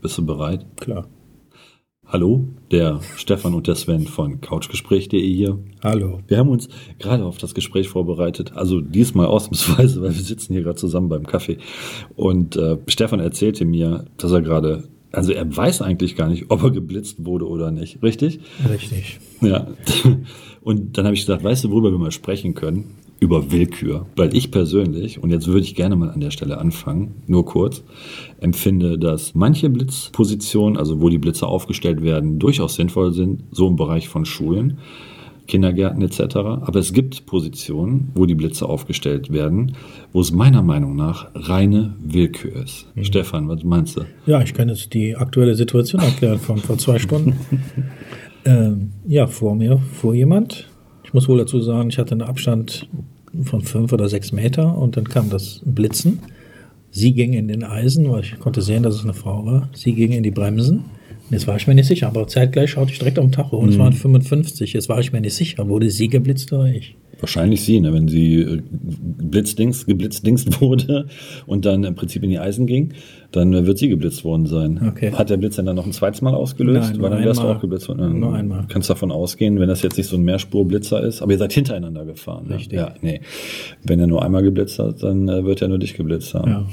Bist du bereit? Klar. Hallo, der Stefan und der Sven von Couchgespräch.de hier. Hallo. Wir haben uns gerade auf das Gespräch vorbereitet, also diesmal ausnahmsweise, weil wir sitzen hier gerade zusammen beim Kaffee. Und äh, Stefan erzählte mir, dass er gerade, also er weiß eigentlich gar nicht, ob er geblitzt wurde oder nicht, richtig? Richtig. Ja. Und dann habe ich gesagt, weißt du, worüber wir mal sprechen können? Über Willkür. Weil ich persönlich, und jetzt würde ich gerne mal an der Stelle anfangen, nur kurz, empfinde, dass manche Blitzpositionen, also wo die Blitze aufgestellt werden, durchaus sinnvoll sind, so im Bereich von Schulen, Kindergärten etc. Aber es gibt Positionen, wo die Blitze aufgestellt werden, wo es meiner Meinung nach reine Willkür ist. Mhm. Stefan, was meinst du? Ja, ich kann jetzt die aktuelle Situation erklären von vor zwei Stunden. ähm, ja, vor mir fuhr jemand. Ich muss wohl dazu sagen, ich hatte einen Abstand von fünf oder sechs Meter und dann kam das Blitzen. Sie ging in den Eisen, weil ich konnte sehen, dass es eine Frau war. Sie ging in die Bremsen. Jetzt war ich mir nicht sicher, aber zeitgleich schaute ich direkt am Tacho und es waren 55. Jetzt war ich mir nicht sicher, wurde sie geblitzt oder ich. Wahrscheinlich sie, ne? wenn sie äh, blitzdings, geblitzdingst wurde und dann im Prinzip in die Eisen ging, dann wird sie geblitzt worden sein. Okay. Hat der Blitz dann noch ein zweites Mal ausgelöst? Nein, nur Weil dann wärst du auch geblitzt worden. Nur einmal. Kannst davon ausgehen, wenn das jetzt nicht so ein Mehrspurblitzer ist, aber ihr seid hintereinander gefahren. Ne? Richtig. Ja, nee. Wenn er nur einmal geblitzt hat, dann äh, wird er nur dich geblitzt haben. Ja.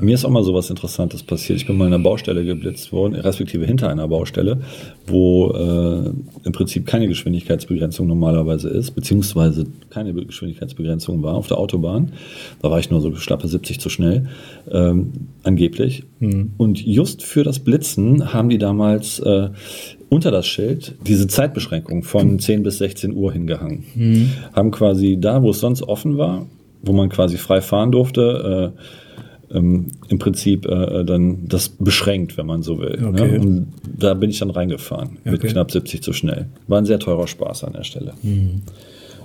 Mir ist auch mal sowas Interessantes passiert. Ich bin mal in einer Baustelle geblitzt worden, respektive hinter einer Baustelle, wo äh, im Prinzip keine Geschwindigkeitsbegrenzung normalerweise ist, beziehungsweise keine Be- Geschwindigkeitsbegrenzung war auf der Autobahn. Da war ich nur so schlappe 70 zu schnell, ähm, angeblich. Und just für das Blitzen haben die damals äh, unter das Schild diese Zeitbeschränkung von 10 bis 16 Uhr hingehangen. Haben quasi da, wo es sonst offen war, wo man quasi frei fahren durfte, äh, ähm, im Prinzip äh, dann das beschränkt, wenn man so will. Okay. Ne? Und da bin ich dann reingefahren mit Okay. knapp 70 zu schnell. War ein sehr teurer Spaß an der Stelle.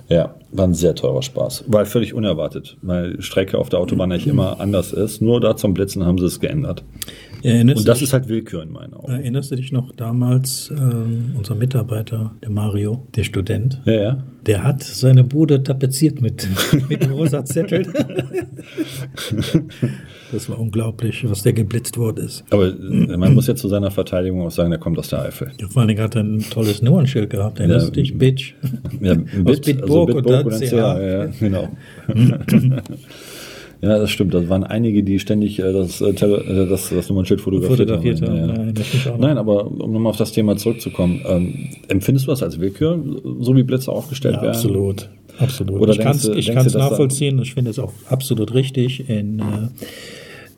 Ja, war ein sehr teurer Spaß. War völlig unerwartet, weil Strecke auf der Autobahn eigentlich immer anders ist. Nur da zum Blitzen haben sie es geändert. Erinnerst, Und das dich, ist halt Willkür in meinen Augen. erinnerst du dich noch damals, ähm, unser Mitarbeiter, der Mario, der Student, Ja, ja. Der hat seine Bude tapeziert mit, mit rosa Zetteln. Das war unglaublich, was der geblitzt worden ist. Aber äh, man muss ja zu seiner Verteidigung auch sagen, der kommt aus der Eifel. Ja, Vor allen Dingen hat er ein tolles Nummernschild gehabt. Erinnerst du dich? Bitch. Ja, ein Aus Bit, Bitburg also Bitburg und dann. CH, ja, genau. ja, das stimmt. Das waren einige, die ständig äh, das, äh, äh, das, das Nummernschild fotografiert, Fotografiert haben. Ja, Ja, ja. noch. Nein, aber um nochmal auf das Thema zurückzukommen, ähm, empfindest du das als Willkür, so wie Blitze aufgestellt Ja, werden? absolut. Absolut. Oder ich kann es ich kann's da- nachvollziehen. Ich finde es auch absolut richtig. In, äh,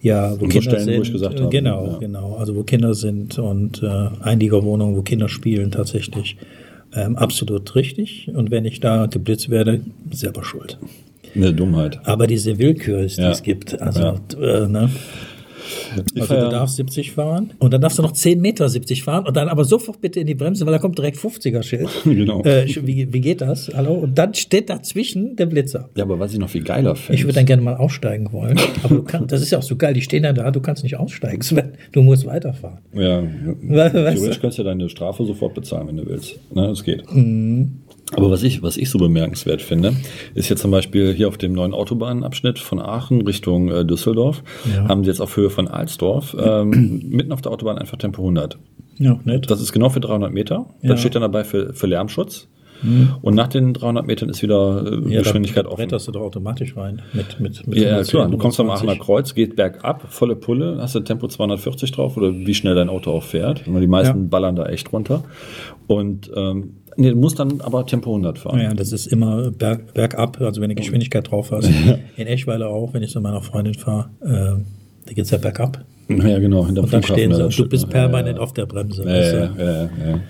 ja, wo so Kinder Stellen, sind. wo ich gesagt habe, genau, ja. genau. Also wo Kinder sind und äh, Einliegerwohnungen, wo Kinder spielen, tatsächlich. Ähm, absolut richtig. Und wenn ich da geblitzt werde, selber schuld. Eine Dummheit. Aber diese Willkür, die Ja. es gibt, also, Ja. äh, ne? Ich also du darfst 70 fahren und dann darfst du noch 10 Meter 70 fahren und dann aber sofort bitte in die Bremse, weil da kommt direkt 50er-Schild. Genau. Äh, wie, wie geht das? Hallo? Und dann steht dazwischen der Blitzer. Ja, aber was ich noch viel geiler finde. Ich würde dann gerne mal aussteigen wollen. Aber du kannst, das ist ja auch so geil, die stehen dann da, du kannst nicht aussteigen, Sven. Du musst weiterfahren. Ja, Weißt du? kannst du deine Strafe sofort bezahlen, wenn du willst. Ne, das geht. Mhm. Aber was ich, was ich so bemerkenswert finde, ist jetzt zum Beispiel hier auf dem neuen Autobahnabschnitt von Aachen Richtung äh, Düsseldorf, Ja. haben sie jetzt auf Höhe von Alsdorf ähm, mitten auf der Autobahn einfach Tempo 100. Ja, nett. Das ist genau für 300 Meter. Ja. Das steht dann dabei für, für Lärmschutz. Und nach den 300 Metern ist wieder äh, ja, Geschwindigkeit offen. bretterst du doch automatisch rein. Mit, mit, mit Ja, ja, 110, klar. Du kommst am 120. Aachener Kreuz, geht bergab, volle Pulle, hast du Tempo 240 drauf oder wie schnell dein Auto auch fährt. Die meisten Ja. ballern da echt runter. Und ähm, nee, du musst dann aber Tempo 100 fahren. Ja, das ist immer berg, bergab, also wenn du Geschwindigkeit drauf hast. In Eschweiler auch, wenn ich zu meiner Freundin fahre, äh, da geht's ja bergab. Ja, genau, Und dann stehen sie und du bist ne? permanent ja, auf der Bremse. ja, ja, ja, ja, ja.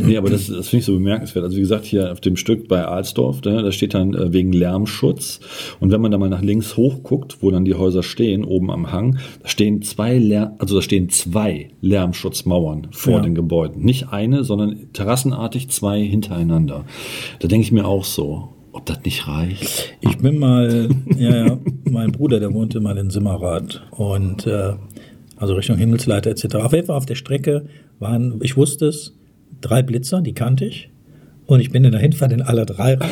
Nee, aber das, das finde ich so bemerkenswert. Also wie gesagt, hier auf dem Stück bei Alsdorf, da, da steht dann äh, wegen Lärmschutz. Und wenn man da mal nach links hochguckt, wo dann die Häuser stehen, oben am Hang, da stehen zwei Lärm, also da stehen zwei Lärmschutzmauern vor Ja. den Gebäuden. Nicht eine, sondern terrassenartig zwei hintereinander. Da denke ich mir auch so, ob das nicht reicht. Ich bin mal, ja, ja, mein Bruder, der wohnte mal in Simmerath und äh, also Richtung Himmelsleiter etc. Auf jeden Fall auf der Strecke waren, ich wusste es, drei Blitzer, die kannte ich. Und ich bin in der Hinfahrt in alle drei rein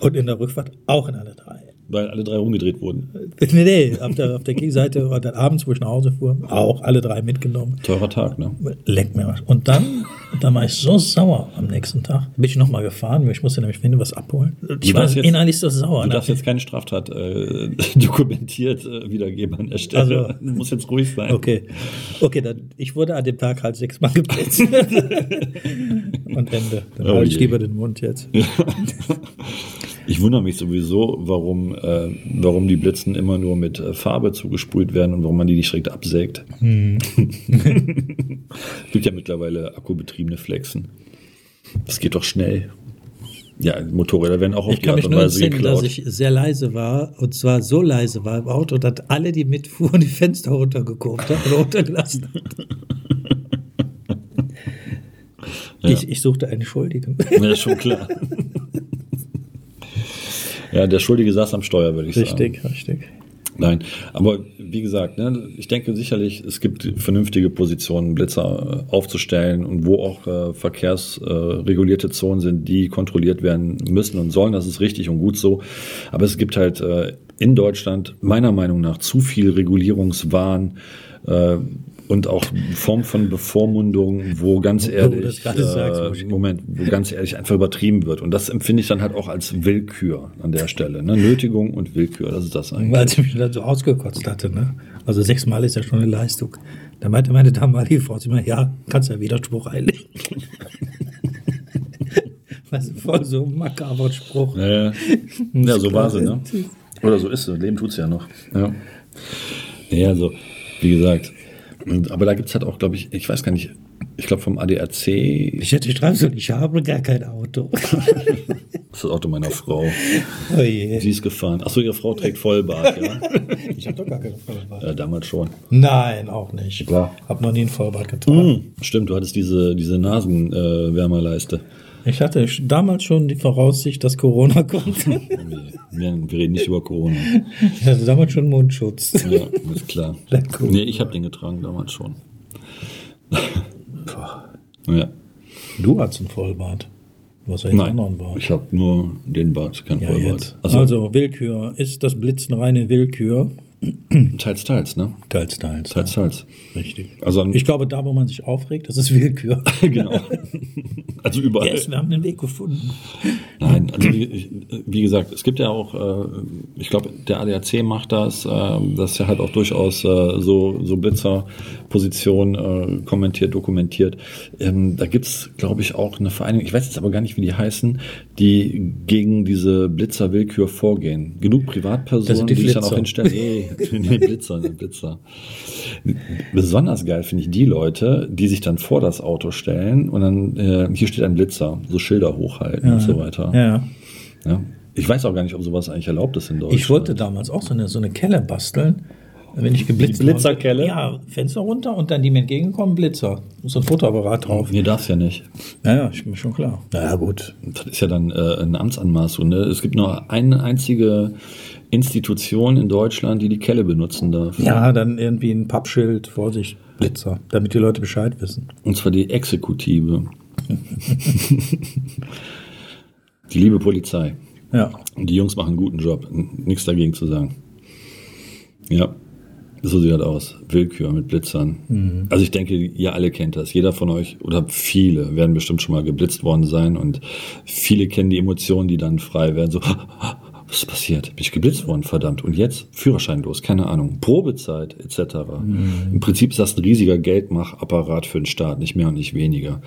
und in der Rückfahrt auch in alle drei. Weil alle drei rumgedreht wurden. Nee, nee, auf der, auf der Gegenseite war dann abends, wo ich nach Hause fuhr, auch alle drei mitgenommen. Teurer Tag, ne? Leck mir was. Und dann, dann war ich so sauer am nächsten Tag. Bin ich nochmal gefahren, weil ich musste nämlich finden, was abholen. Ich war jetzt- innerlich so sauer. Du ne? darfst jetzt keine Straftat äh, dokumentiert äh, wiedergeben an der Stelle. Also- du musst jetzt ruhig sein. Okay, okay, dann ich wurde an dem Tag halt sechsmal geblitzt. Und Ende. Dann Oh halte ich lieber den Mund jetzt. Ich wundere mich sowieso, warum, äh, warum die Blitzen immer nur mit äh, Farbe zugesprüht werden und warum man die nicht direkt absägt. Hm. Es gibt ja mittlerweile akkubetriebene Flexen. Das geht doch schnell. Ja, Motorräder werden auch auf Ich die kann Art mich und nur Weise dass geklaut. ich sehr leise war. Und zwar so leise war im Auto, dass alle, die mitfuhren, die Fenster runtergeguckt haben oder runtergelassen haben. Ja. Ich, ich suchte einen Schuldigen. Ja, ist schon klar. ja, der Schuldige saß am Steuer, würde ich sagen. Richtig, richtig. Nein, aber wie gesagt, ne, ich denke sicherlich, es gibt vernünftige Positionen, Blitzer äh, aufzustellen und wo auch äh, verkehrsregulierte äh, Zonen sind, die kontrolliert werden müssen und sollen. Das ist richtig und gut so. Aber es gibt halt äh, in Deutschland meiner Meinung nach zu viel Regulierungswahn. Äh, und auch Form von Bevormundung, wo ganz ehrlich, das gerade sagst, äh, Moment, wo ganz ehrlich einfach übertrieben wird. Und das empfinde ich dann halt auch als Willkür an der Stelle. Ne? Nötigung und Willkür, das ist das eigentlich. Weil sie mich dann so ausgekotzt hatte. Ne? Also sechsmal ist ja schon eine Leistung. Da meinte meine damalige Frau mir, ja, kannst ja Widerspruch einlegen. Was voll so ein makaber Spruch. Ja, ja. ja, so war sie, ne? Oder so ist sie. Leben tut's ja noch. Ja. Ja, also, wie gesagt. Und, aber da gibt's halt auch, glaube ich, ich weiß gar nicht, ich glaube vom ADAC, Ich hätte schreiben sollen, ich habe gar kein Auto. das ist das Auto meiner Frau. Oh je. Sie ist gefahren. Achso, ihre Frau trägt Vollbart, ja? Ich habe doch gar keine Vollbart. ja damals schon. Nein, auch nicht. Klar. Hab noch nie ein Vollbart getragen. Hm, stimmt, du hattest diese, diese Nasenwärmerleiste. Äh. Ich hatte damals schon die Voraussicht, dass Corona kommt. wir, wir reden nicht über Corona. Ich hatte damals schon Mundschutz. Ja, ist klar. Cool. Nee, ich habe den getragen damals schon. ja. Du hast einen Vollbart. Du hast ja auch Nein, einen Bart. ich habe nur den Bart, kein Ja, Vollbart. Also, Also, Willkür. Ist das Blitzen reine Willkür? teils, teils, ne? Teils, teils. Teils, teils. Richtig. Also, Ich glaube, da, wo man sich aufregt, das ist Willkür. genau. also überall. Yes, wir haben den Weg gefunden. Nein, also wie, ich- wie gesagt, es gibt ja auch, äh, ich glaube, der ADAC macht das, äh, das ist ja halt auch durchaus äh, so, so Blitzerposition äh, kommentiert, dokumentiert. Ähm, da gibt's, glaube ich, auch eine Vereinigung, ich weiß jetzt aber gar nicht, wie die heißen, die gegen diese Blitzerwillkür vorgehen. Genug Privatpersonen, die die sich dann auch Flitzer. Nee, nee Blitzer, nee, Blitzer. Besonders geil finde ich die Leute, die sich dann vor das Auto stellen und dann, äh, hier steht ein Blitzer, so Schilder hochhalten und so weiter. Ja. Ja. Ich weiß auch gar nicht, ob sowas eigentlich erlaubt ist in Deutschland. Ich wollte damals auch so eine, so eine Kelle basteln. Wenn ich geblitzt Die Blitzerkelle? Ja, Fenster runter und dann die mir entgegenkommen, Blitzer. So ein Fotoapparat drauf. Mir darf ja nicht. Ja, ja, ist mir schon klar. Na ja, gut. Das ist ja dann äh, eine Amtsanmaßung. Ne? Es gibt nur eine einzige Institution in Deutschland, die die Kelle benutzen darf. Ja, dann irgendwie ein Pappschild, Vorsicht, Blitzer, damit die Leute Bescheid wissen. Und zwar die Exekutive. die liebe Polizei. Ja. Und die Jungs machen einen guten Job. Nichts dagegen zu sagen. Ja, so sieht das aus. Willkür mit Blitzern. Also ich denke, ihr alle kennt das. Jeder von euch oder viele werden bestimmt schon mal geblitzt worden sein und viele kennen die Emotionen, die dann frei werden. So, was ist passiert? Bin ich geblitzt worden? Verdammt. Und jetzt? Führerschein los, keine Ahnung. Probezeit etc. Im Prinzip ist das ein riesiger Geldmachapparat für den Staat, nicht mehr und nicht weniger.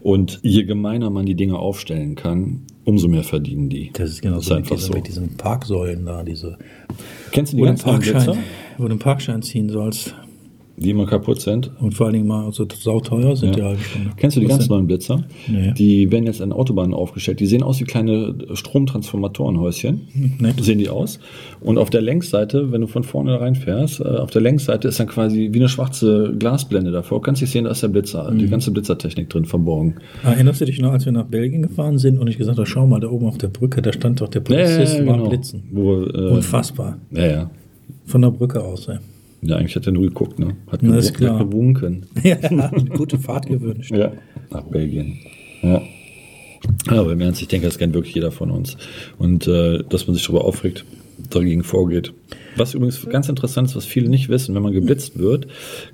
Und je gemeiner man die Dinge aufstellen kann, umso mehr verdienen die. Das ist genau Das so ist mit, einfach diesen, so. mit diesen Parksäulen da, diese, Kennst du die wo du, einen ganz neuen Parkschein, wo du einen Parkschein ziehen sollst. Die immer kaputt sind? Und vor allen Dingen mal so sauteuer sind die Ja. halbe Stunde. Kennst du die Was ganz denn? neuen Blitzer? Nee. Die werden jetzt an Autobahnen aufgestellt. Die sehen aus wie kleine Stromtransformatorenhäuschen. Nee. Sehen die aus. Und auf der Längsseite, wenn du von vorne reinfährst, äh, auf der Längsseite ist dann quasi wie eine schwarze Glasblende davor. Du kannst nicht sehen, da ist der Blitzer, Mhm. die ganze Blitzertechnik drin verborgen. Erinnerst du dich noch, als wir nach Belgien gefahren sind und ich gesagt habe, schau mal, da oben auf der Brücke, da stand doch der Polizist, war am Blitzen. Wo, äh, Unfassbar. ja, ja. Von der Brücke aus, ey. Ja, eigentlich hat er nur geguckt, ne? Hat Na, ist gewunken- klar. hat gewunken. Ja, eine gute Fahrt gewünscht. Ja, nach Belgien. Ja. Ja, aber im Ernst, ich denke, das kennt wirklich jeder von uns. Und äh, dass man sich darüber aufregt, dagegen vorgeht. Was übrigens ganz interessant ist, was viele nicht wissen, wenn man geblitzt wird,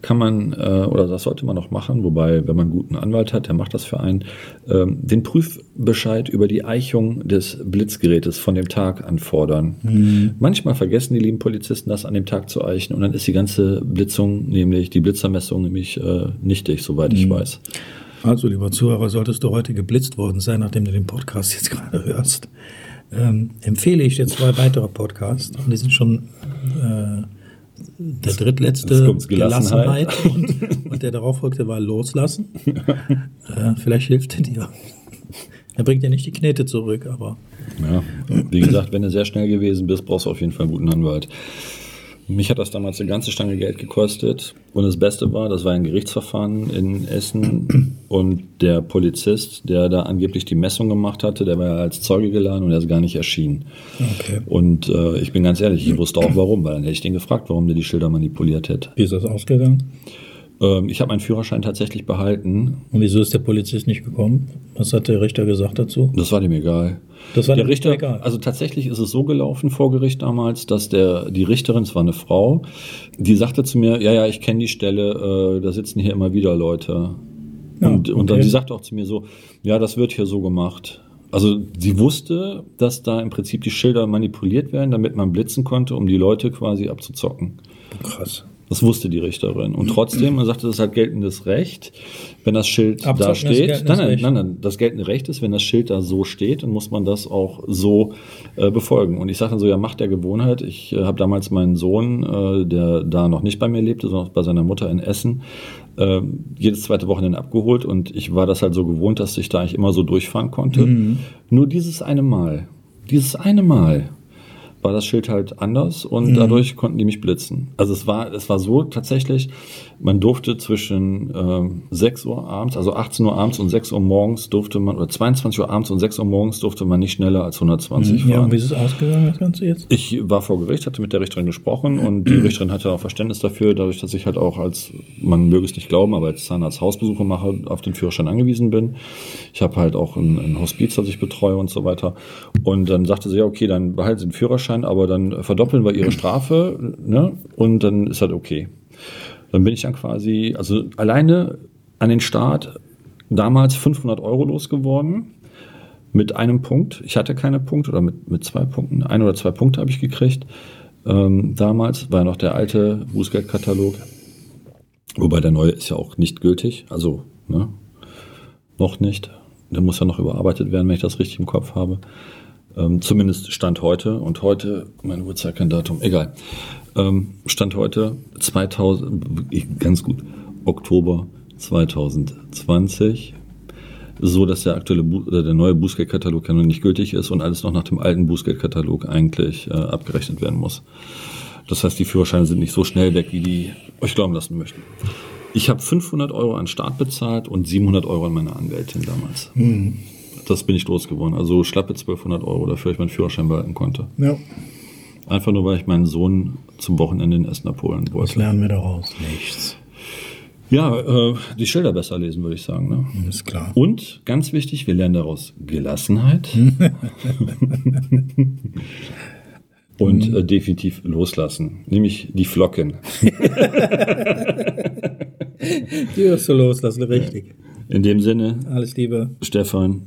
kann man, äh, oder das sollte man auch machen, wobei, wenn man einen guten Anwalt hat, der macht das für einen, ähm, den Prüfbescheid über die Eichung des Blitzgerätes von dem Tag anfordern. Mhm. Manchmal vergessen die lieben Polizisten das an dem Tag zu eichen und dann ist die ganze Blitzung, nämlich die Blitzermessung, nämlich äh, nichtig, soweit ich mhm. weiß. Also, lieber Zuhörer, solltest du heute geblitzt worden sein, nachdem du den Podcast jetzt gerade hörst, ähm, empfehle ich dir zwei weitere Podcasts. Und die sind schon äh, der drittletzte Gelassenheit, Gelassenheit und, und, der darauf folgte war Loslassen. äh, vielleicht hilft er dir. Er bringt ja nicht die Knete zurück, aber. Ja, wie gesagt, wenn du sehr schnell gewesen bist, brauchst du auf jeden Fall einen guten Anwalt. Mich hat das damals eine ganze Stange Geld gekostet. Und das Beste war, das war ein Gerichtsverfahren in Essen. Und der Polizist, der da angeblich die Messung gemacht hatte, der war ja als Zeuge geladen und er ist gar nicht erschienen. Okay. Und äh, ich bin ganz ehrlich, ich wusste auch warum, weil dann hätte ich den gefragt, warum der die Schilder manipuliert hätte. Wie ist das ausgegangen? Ähm, ich habe meinen Führerschein tatsächlich behalten. Und wieso ist der Polizist nicht gekommen? Was hat der Richter gesagt dazu? Das war dem egal. Das war der Richter, egal. Also tatsächlich ist es so gelaufen vor Gericht damals, dass der die Richterin, es war eine Frau, die sagte zu mir, ja, ja, ich kenne die Stelle, äh, da sitzen hier immer wieder Leute. Ja, und, und dann sie sagte auch zu mir so, ja, das wird hier so gemacht. Also sie wusste, dass da im Prinzip die Schilder manipuliert werden, damit man blitzen konnte, um die Leute quasi abzuzocken. Krass. Das wusste die Richterin. Und trotzdem, man sagte, das ist halt geltendes Recht. Wenn das Schild Abzocken da steht, nein, nein, nein, nein, das geltende Recht ist, wenn das Schild da so steht, dann muss man das auch so äh, befolgen. Und ich sage dann so, ja, Macht der Gewohnheit. Ich äh, habe damals meinen Sohn, äh, der da noch nicht bei mir lebte, sondern bei seiner Mutter in Essen, äh, jedes zweite Wochenende abgeholt. Und ich war das halt so gewohnt, dass ich da eigentlich immer so durchfahren konnte. Mhm. Nur dieses eine Mal, dieses eine Mal war das Schild halt anders und mhm. dadurch konnten die mich blitzen. Also es war, es war so tatsächlich, man durfte zwischen ähm, 6 Uhr abends, also 18 Uhr abends und 6 Uhr morgens durfte man, oder 22 Uhr abends und 6 Uhr morgens durfte man nicht schneller als 120 mhm. fahren. Ja, und wie ist es ausgegangen, das Ganze jetzt? Ich war vor Gericht, hatte mit der Richterin gesprochen und die Richterin hatte auch Verständnis dafür, dadurch, dass ich halt auch als, man möge es nicht glauben, aber als Zahnarzt Hausbesuche mache, auf den Führerschein angewiesen bin. Ich habe halt auch ein, ein Hospiz, das ich betreue und so weiter. Und dann sagte sie, ja, okay, dann behalten Sie den Führerschein, aber dann verdoppeln wir Ihre Strafe, ne? Und dann ist halt okay. Dann bin ich dann quasi, also alleine an den Start damals 500 Euro losgeworden mit einem Punkt. Ich hatte keine Punkte oder mit, mit zwei Punkten. Ein oder zwei Punkte habe ich gekriegt. Ähm, damals war noch der alte Bußgeldkatalog. Wobei der neue ist ja auch nicht gültig. Also, ne? Noch nicht. Der muss ja noch überarbeitet werden, wenn ich das richtig im Kopf habe. Ähm, zumindest Stand heute. Und heute, meine Uhrzeit kein Datum, egal. Ähm, Stand heute 2000, ganz gut, Oktober 2020, so dass der aktuelle oder der neue Bußgeldkatalog ja noch nicht gültig ist und alles noch nach dem alten Bußgeldkatalog eigentlich äh, abgerechnet werden muss. Das heißt, die Führerscheine sind nicht so schnell weg, wie die euch glauben lassen möchten. Ich habe 500 Euro an Start bezahlt und 700 Euro an meine Anwältin damals. Mhm. Das bin ich losgeworden. Also schlappe 1200 Euro dafür, ich meinen Führerschein behalten konnte. Ja. Einfach nur, weil ich meinen Sohn zum Wochenende in Essen abholen wollte. Was lernen wir daraus? Nichts. Ja, äh, die Schilder besser lesen, würde ich sagen. Ne? Ist klar. Und ganz wichtig, wir lernen daraus Gelassenheit. und äh, definitiv loslassen, nämlich die Flocken. die wirst du loslassen, richtig. In dem Sinne, alles Liebe, Stefan